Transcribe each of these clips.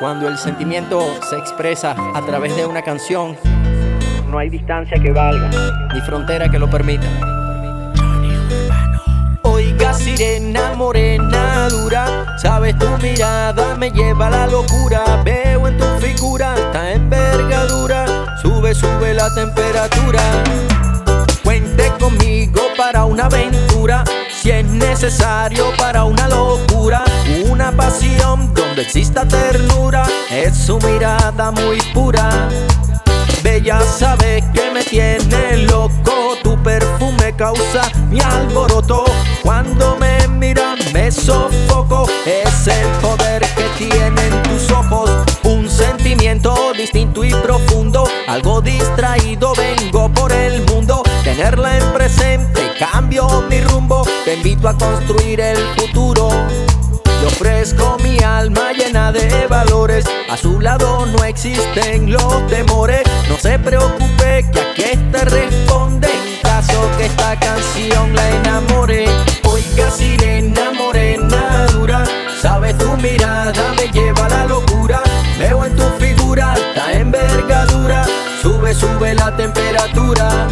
Cuando el sentimiento se expresa a través de una canción, no hay distancia que valga, ni frontera que lo permita. Oiga, sirena morena dura, sabes tu mirada me lleva a la locura. Veo en tu figura esta envergadura, sube, sube la temperatura. Cuente conmigo para una aventura, si es necesario para una locura, exista ternura, es su mirada muy pura. Bella sabe que me tiene loco, tu perfume causa mi alboroto. Cuando me mira me sofoco, es el poder que tienen tus ojos. Un sentimiento distinto y profundo, algo distraído vengo por el mundo. Tenerla en presente, cambio mi rumbo, te invito a construir el futuro. A su lado no existen los temores. No se preocupe que aquí te responde en caso que esta canción la enamore. Oiga, sirena morena dura. Sabes tu mirada me lleva a la locura. Veo en tu figura alta envergadura. Sube, sube la temperatura.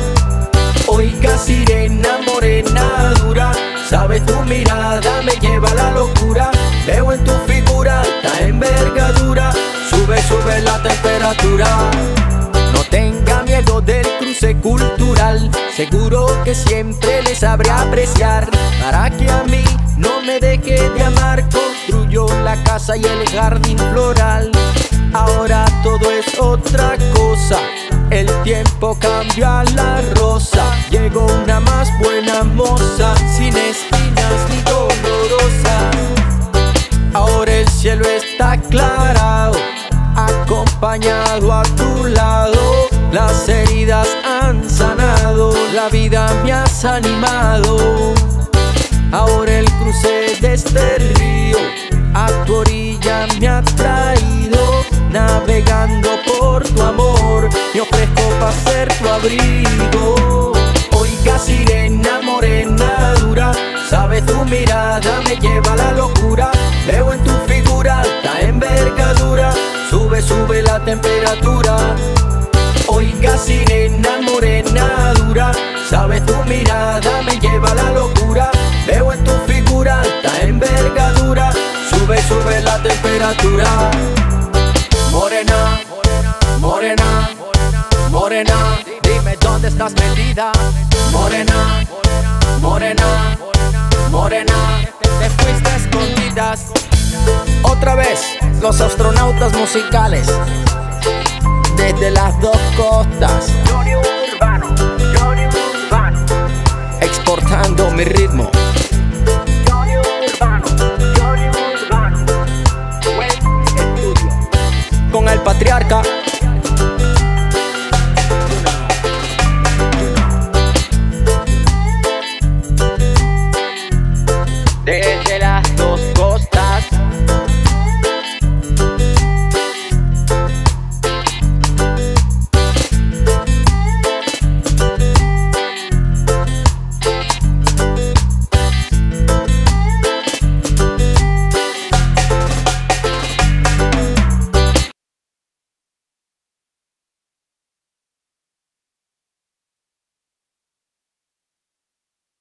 Oiga, sirena morena dura. Sabes tu mirada me lleva a la locura. No tenga miedo del cruce cultural. Seguro que siempre le sabré apreciar. Para que a mí no me deje de amar. Construyo la casa y el jardín floral. Ahora todo es otra cosa. El tiempo cambia la rosa. Tu lado. Las heridas han sanado, la vida me has animado. Ahora el cruce de este río a tu orilla me ha traído, navegando por tu amor, me ofrezco para ser tu abrigo. Sube, la temperatura. Oiga, sirena morena dura, sabes tu mirada me lleva a la locura. Veo en tu figura alta envergadura, sube, sube la temperatura. Morena, morena, morena, dime dónde estás metida. Morena, morena, morena, los astronautas musicales, desde las dos costas, Urbano, Urbano, exportando mi ritmo. Urbano, Urbano. Con el patriarca. Desde las dos costas.